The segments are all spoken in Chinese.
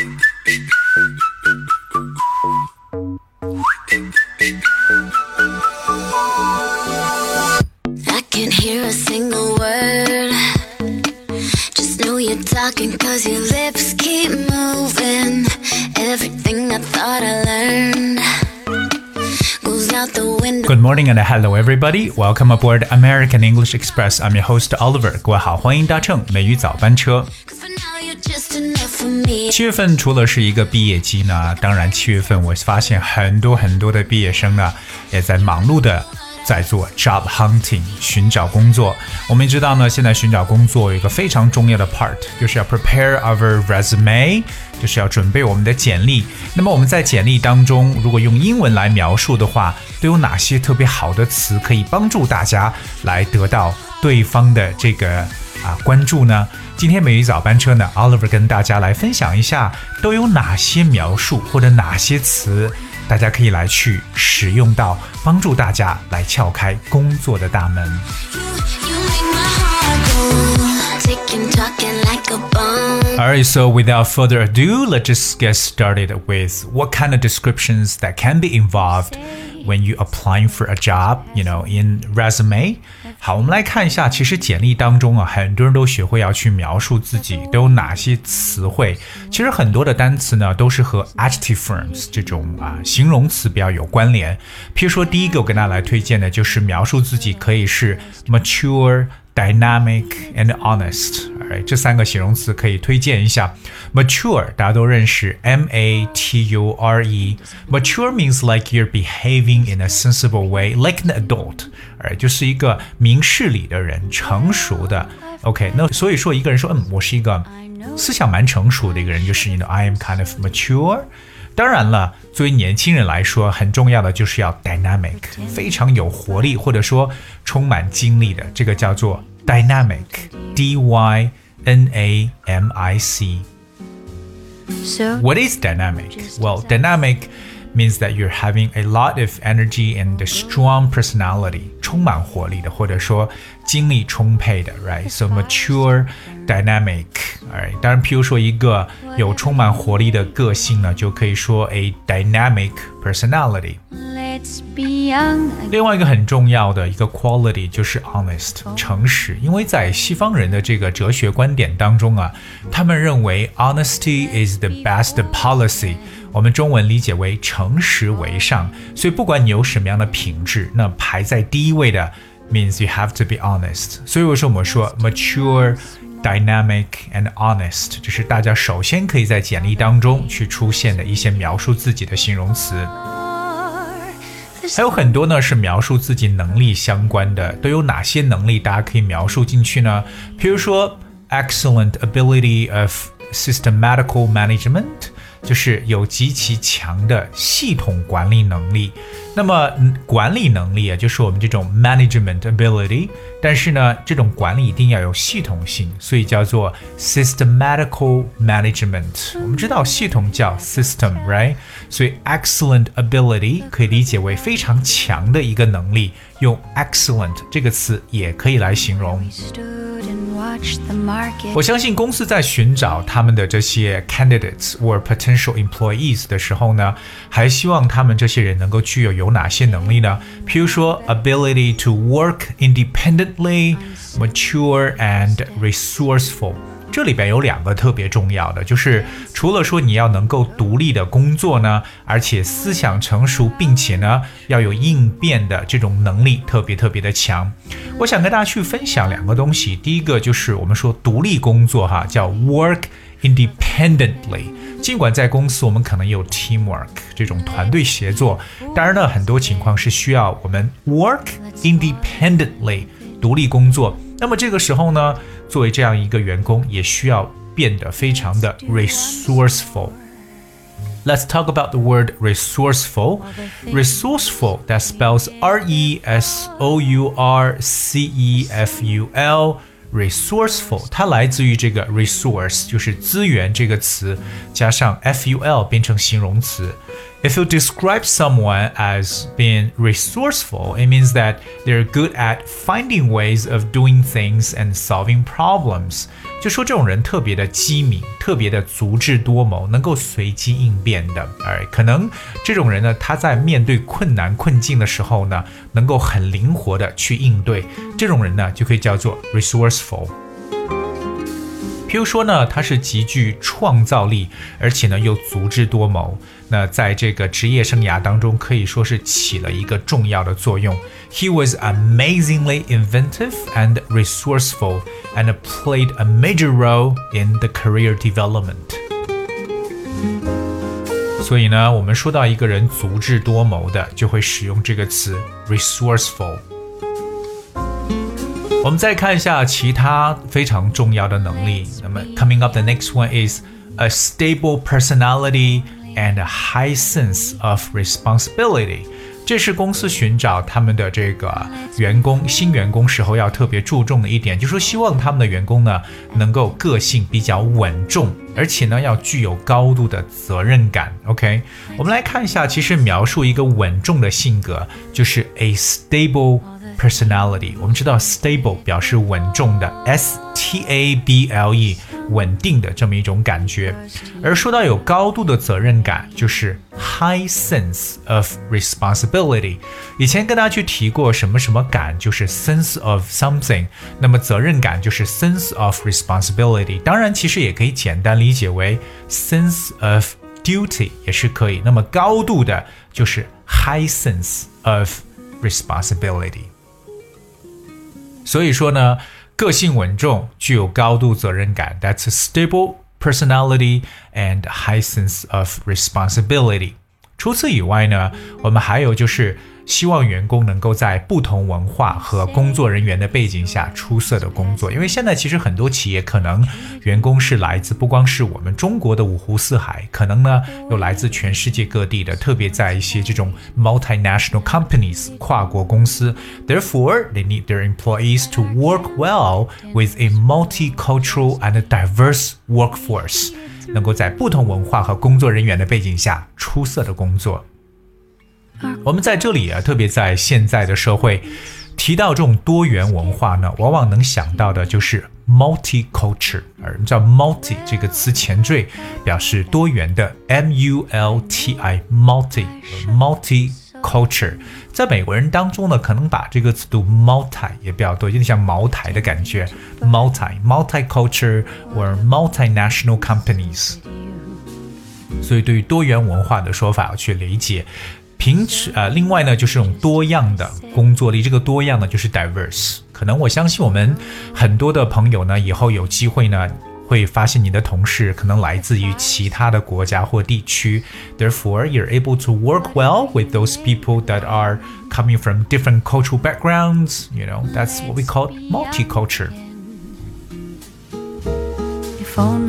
I can't hear a single word. Just know you're talking cause your lips keep moving. Everything I thought I learned goes out the window. Good morning and hello everybody. Welcome aboard American English Express. I'm your host Oliver. 各位好，欢迎搭乘美语早班车。 七月份除了是一个毕业季呢，当然七月份我发现很多很多的毕业生呢，也在忙碌的在做 job hunting 寻找工作。我们知道呢，现在寻找工作有一个非常重要的 part，就是要 prepare our resume，就是要准备我们的简历。那么我们在简历当中，如果用英文来描述的话，都有哪些特别好的词可以帮助大家来得到对方的这个啊关注呢？今天美语早班车呢，Oliver 跟大家来分享一下都有哪些描述或者哪些词，大家可以来去使用到，帮助大家来撬开工作的大门。 You make my heart go ticking, talking like a bomb. Alright, so without further ado, let's just get started with what kind of descriptions that can be involved when you applying for a job, you know, in resume. 好，我们来看一下，其实简历当中啊，很多人都学会要去描述自己都有哪些词汇。其实很多的单词呢，都是和 adjective forms 这种啊形容词比较有关联。譬如说，第一个我跟大家来推荐的就是描述自己可以是 mature。dynamic and honest，哎，这三个形容词可以推荐一下。Mature 大家都认识，M A T U R E。Mature means like you're behaving in a sensible way, like an adult，哎，就是一个明事理的人，成熟的。OK，那所以说一个人说，嗯，我是一个思想蛮成熟的一个人，就是 you know I am kind of mature。 当然了，作为年轻人来说，很重要的就是要 dynamic，非常有活力，或者说充满精力的，这个叫做 dynamic，d y n a m i c。 So What is dynamic? Well, dynamic means that you're having a lot of energy and a strong personality，充满活力的，或者说精力充沛的，right? So mature, dynamic. Alright，当然，譬如说一个有充满活力的个性呢，就可以说 a dynamic personality。 let's be young. 另外一个很重要的一个 quality 就是 honest 诚实，因为在西方人的这个哲学观点当中啊，他们认为 honesty is the best policy。 我们中文理解为诚实为上，所以不管你有什么样的品质，那排在第一位的 means you have to be honest。所以我说我们说 mature。Dynamic and honest，这是大家首先可以在简历当中去出现的一些描述自己的形容词。还有很多呢是描述自己能力相关的，都有哪些能力大家可以描述进去呢？比如说，excellent ability of systematical management，就是有极其强的系统管理能力。那么嗯管理能力啊，就是我们这种 management ability，但是呢，这种管理一定要有系统性，所以叫做 systematical management。我们知道系统叫 system，right？所以 excellent ability 可以理解为非常强的一个能力，用 excellent 这个词也可以来形容。我相信公司在寻找他们的这些 candidates or potential employees 的时候呢，还希望他们这些人能够具有有哪些能力呢？譬如说 ability to work independently, mature and resourceful。这里边有两个特别重要的，就是除了说你要能够独立的工作呢，而且思想成熟，并且呢要有应变的这种能力特别特别的强。我想跟大家去分享两个东西，第一个就是我们说独立工作哈，叫 work independently。尽管在公司我们可能有 teamwork 这种团队协作，当然呢很多情况是需要我们 work independently 独立工作。那么这个时候呢，作为这样一个员工，也需要变得非常的 resourceful。Let's talk about the word resourceful. Resourceful, that spells R E S O U R C E F U L. Resourceful，它来自于这个 resource，就是资源这个词，加上 f u l 变成形容词。If you describe someone as being resourceful, it means that they're good at finding ways of doing things and solving problems. 就说这种人特别的机敏，特别的足智多谋，能够随机应变的。哎，可能这种人呢，他在面对困难困境的时候呢，能够很灵活的去应对。这种人呢，就可以叫做 resourceful。譬如说呢，他是极具创造力，而且呢又足智多谋。那在这个职业生涯当中，可以说是起了一个重要的作用。He was amazingly inventive and resourceful, and played a major role in the career development. 所以呢，我们说到一个人足智多谋的，就会使用这个词 resourceful。我们再看一下其他非常重要的能力。那么，coming up the next one is a stable personality and a high sense of responsibility。这是公司寻找他们的这个员工新员工时候要特别注重的一点，就是说希望他们的员工呢能够个性比较稳重，而且呢要具有高度的责任感。OK，我们来看一下，其实描述一个稳重的性格就是 a stable。personality，我们知道 stable 表示稳重的，s t a b l e 稳定的这么一种感觉。而说到有高度的责任感，就是 high sense of responsibility。以前跟大家去提过什么什么感，就是 sense of something。那么责任感就是 sense of responsibility。当然，其实也可以简单理解为 sense of duty 也是可以。那么高度的就是 high sense of responsibility。 所以说呢，个性稳重，具有高度责任感。That's a stable personality and high sense of responsibility。除此以外呢，我们还有就是。希望员工能够在不同文化和工作人员的背景下出色的工作，因为现在其实很多企业可能员工是来自不光是我们中国的五湖四海，可能呢有来自全世界各地的，特别在一些这种 multinational companies 跨国公司，therefore they need their employees to work well with a multicultural and diverse workforce，能够在不同文化和工作人员的背景下出色的工作。我们在这里啊，特别在现在的社会，提到这种多元文化呢，往往能想到的就是 multicultural。而叫 multi 这个词前缀表示多元的，m u l t i multi multicultural。在美国人当中呢，可能把这个词读 multi 也比较多，有点像茅台的感觉，multi multicultural or multinational companies。所以对于多元文化的说法要去理解。平时呃，另外呢，就是这种多样的工作力，这个多样呢，就是 diverse。可能我相信我们很多的朋友呢，以后有机会呢，会发现你的同事可能来自于其他的国家或地区。Therefore, you're able to work well with those people that are coming from different cultural backgrounds. You know, that's what we call multicultural.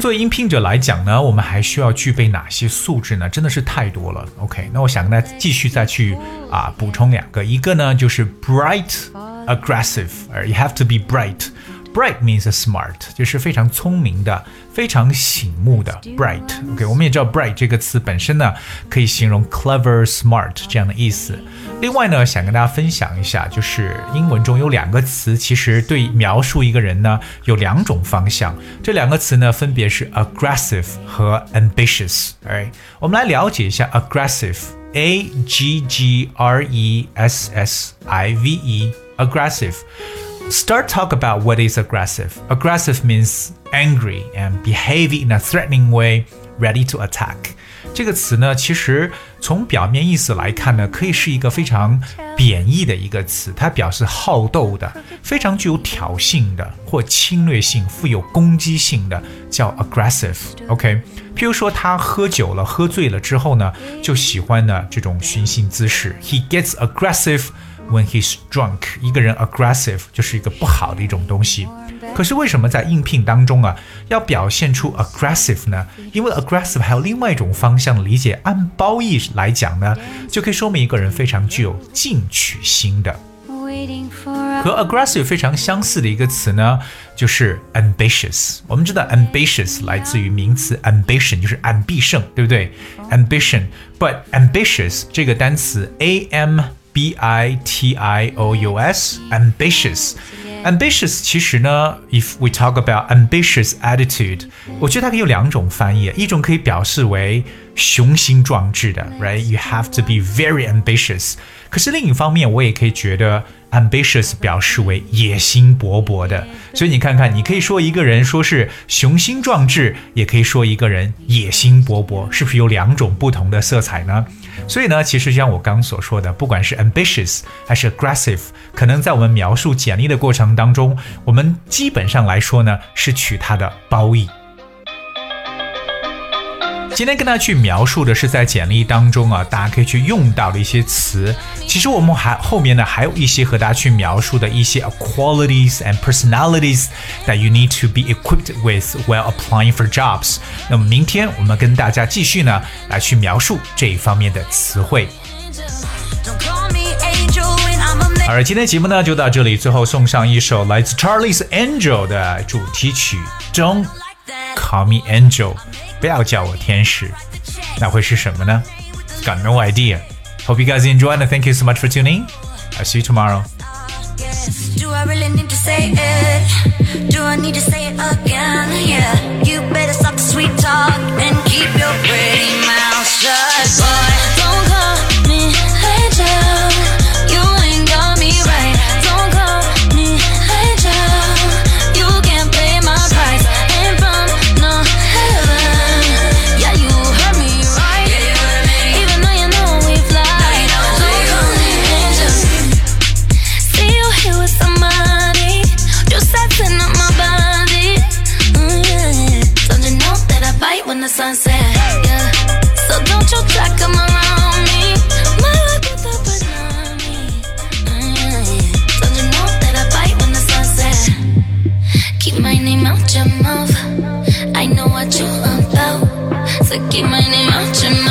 作为应聘者来讲呢，我们还需要具备哪些素质呢？真的是太多了。OK，那我想跟大家继续再去啊补充两个，一个呢就是 bright aggressive，而 you have to be bright。Bright means smart，就是非常聪明的、非常醒目的 bright。OK，我们也知道 bright 这个词本身呢，可以形容 clever、smart 这样的意思。另外呢，想跟大家分享一下，就是英文中有两个词，其实对描述一个人呢有两种方向。这两个词呢，分别是 aggressive 和 ambitious。哎，我们来了解一下 aggressive，a g g r e s s i v e，aggressive。Start talk about what is aggressive. Aggressive means angry and behave in a threatening way, ready to attack. 这个词呢，其实从表面意思来看呢，可以是一个非常贬义的一个词，它表示好斗的，非常具有挑衅的或侵略性、富有攻击性的，叫 aggressive。OK，譬如说他喝酒了、喝醉了之后呢，就喜欢呢这种寻衅滋事。He gets aggressive. When he's drunk，一个人 aggressive 就是一个不好的一种东西。可是为什么在应聘当中啊，要表现出 aggressive 呢？因为 aggressive 还有另外一种方向的理解，按褒义来讲呢，就可以说明一个人非常具有进取心的。和 aggressive 非常相似的一个词呢，就是 ambitious。我们知道 ambitious 来自于名词 ambition，就是安必胜，对不对？ambition，but ambitious 这个单词 a m b i t i o u s ambitious， Ambitious 其实呢，if we talk about ambitious attitude，我觉得它可以有两种翻译，一种可以表示为 雄心壮志的，right？You have to be very ambitious。可是另一方面，我也可以觉得 ambitious 表示为野心勃勃的。所以你看看，你可以说一个人说是雄心壮志，也可以说一个人野心勃勃，是不是有两种不同的色彩呢？所以呢，其实像我刚所说的，不管是 ambitious 还是 aggressive，可能在我们描述简历的过程当中，我们基本上来说呢，是取它的褒义。今天跟大家去描述的是在简历当中啊，大家可以去用到的一些词。其实我们还后面呢还有一些和大家去描述的一些 qualities and personalities that you need to be equipped with while applying for jobs。那么明天我们跟大家继续呢来去描述这一方面的词汇。好了，今天节目呢就到这里，最后送上一首来自 Charlie's Angel 的主题曲《Don't Call Me Angel》。不要叫我天使，那会是什么呢？Got no idea. Hope you guys enjoy and thank you so much for tuning. I'll see you tomorrow. Do I really need to say it? Do I need to say it again? Yeah, you better stop the sweet talk and keep your pretty mouth shut, your mouth. I know what you're about. So keep my name out your mouth.